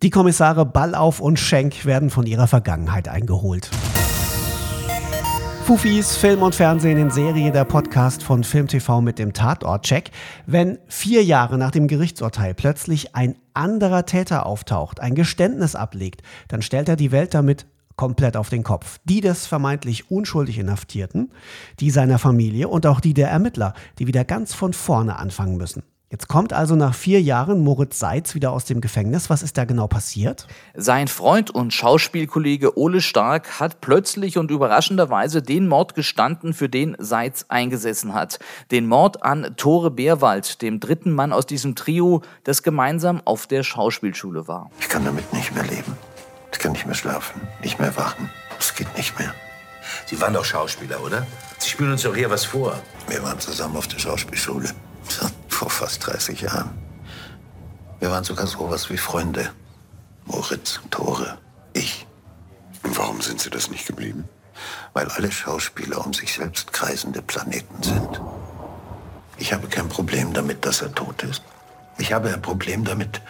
Die Kommissare Ballauf und Schenk werden von ihrer Vergangenheit eingeholt. Fufis Film und Fernsehen in Serie, der Podcast von FilmTV mit dem Tatortcheck. Wenn vier Jahre nach dem Gerichtsurteil plötzlich ein anderer Täter auftaucht, ein Geständnis ablegt, dann stellt er die Welt damit komplett auf den Kopf. Die des vermeintlich unschuldig Inhaftierten, die seiner Familie und auch die der Ermittler, die wieder ganz von vorne anfangen müssen. Jetzt kommt also nach vier Jahren Moritz Seitz wieder aus dem Gefängnis. Was ist da genau passiert? Sein Freund und Schauspielkollege Ole Stark hat plötzlich und überraschenderweise den Mord gestanden, für den Seitz eingesessen hat. Den Mord an Tore Beerwald, dem dritten Mann aus diesem Trio, das gemeinsam auf der Schauspielschule war. Ich kann damit nicht mehr leben. Ich kann nicht mehr schlafen, nicht mehr wachen. Es geht nicht mehr. Sie waren doch Schauspieler, oder? Sie spielen uns doch hier was vor. Wir waren zusammen auf der Schauspielschule vor fast 30 Jahren. Wir waren sogar sowas wie Freunde. Moritz, Tore, ich. Und warum sind Sie das nicht geblieben? Weil alle Schauspieler um sich selbst kreisende Planeten sind. Ich habe kein Problem damit, dass er tot ist. Ich habe ein Problem damit,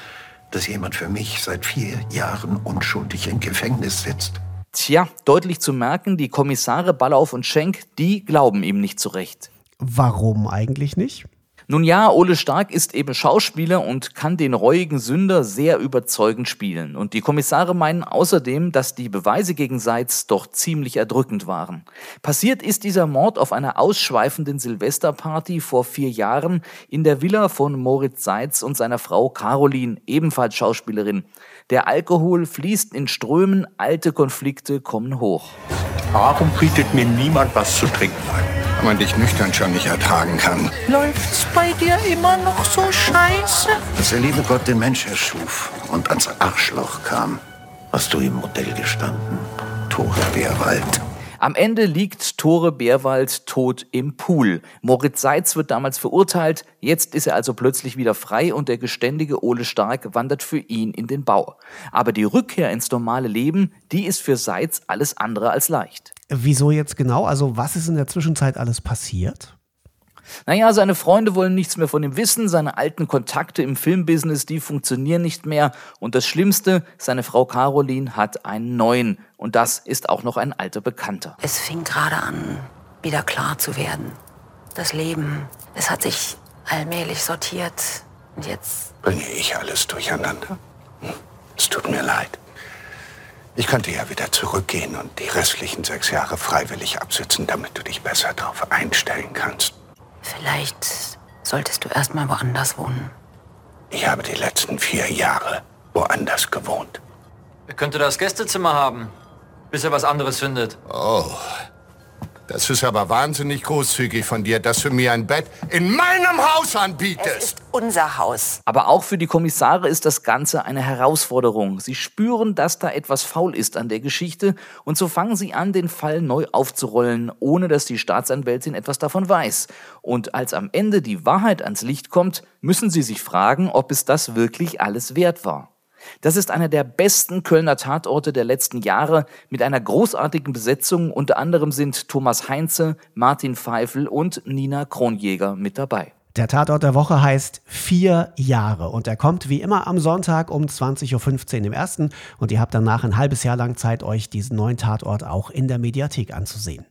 dass jemand für mich seit vier Jahren unschuldig im Gefängnis sitzt. Tja, deutlich zu merken, die Kommissare Ballauf und Schenk, die glauben ihm nicht zurecht. Warum eigentlich nicht? Nun ja, Ole Stark ist eben Schauspieler und kann den reuigen Sünder sehr überzeugend spielen. Und die Kommissare meinen außerdem, dass die Beweise gegen Seitz doch ziemlich erdrückend waren. Passiert ist dieser Mord auf einer ausschweifenden Silvesterparty vor vier Jahren in der Villa von Moritz Seitz und seiner Frau Caroline, ebenfalls Schauspielerin. Der Alkohol fließt in Strömen, alte Konflikte kommen hoch. Warum bietet mir niemand was zu trinken an? Wenn man dich nüchtern schon nicht ertragen kann. Läuft's bei dir immer noch so scheiße? Als der liebe Gott den Mensch erschuf und ans Arschloch kam, hast du im Modell gestanden, Tore Bärwald. Am Ende liegt Tore Bärwald tot im Pool. Moritz Seitz wird damals verurteilt, jetzt ist er also plötzlich wieder frei und der geständige Ole Stark wandert für ihn in den Bau. Aber die Rückkehr ins normale Leben, die ist für Seitz alles andere als leicht. Wieso jetzt genau? Also was ist in der Zwischenzeit alles passiert? Naja, seine Freunde wollen nichts mehr von ihm wissen, seine alten Kontakte im Filmbusiness, die funktionieren nicht mehr. Und das Schlimmste, seine Frau Caroline hat einen neuen. Und das ist auch noch ein alter Bekannter. Es fing gerade an, wieder klar zu werden. Das Leben, es hat sich allmählich sortiert. Und jetzt... Bringe ich alles durcheinander? Hm, es tut mir leid. Ich könnte ja wieder zurückgehen und die restlichen sechs Jahre freiwillig absitzen, damit du dich besser darauf einstellen kannst. Vielleicht solltest du erst mal woanders wohnen. Ich habe die letzten vier Jahre woanders gewohnt. Er könnte das Gästezimmer haben, bis er was anderes findet. Oh, das ist aber wahnsinnig großzügig von dir, dass du mir ein Bett in meinem Haus anbietest. Es ist unser Haus. Aber auch für die Kommissare ist das Ganze eine Herausforderung. Sie spüren, dass da etwas faul ist an der Geschichte und so fangen sie an, den Fall neu aufzurollen, ohne dass die Staatsanwältin etwas davon weiß. Und als am Ende die Wahrheit ans Licht kommt, müssen sie sich fragen, ob es das wirklich alles wert war. Das ist einer der besten Kölner Tatorte der letzten Jahre mit einer großartigen Besetzung. Unter anderem sind Thomas Heinze, Martin Pfeifel und Nina Kronjäger mit dabei. Der Tatort der Woche heißt Vier Jahre und er kommt wie immer am Sonntag um 20.15 Uhr im ersten und ihr habt danach ein halbes Jahr lang Zeit, euch diesen neuen Tatort auch in der Mediathek anzusehen.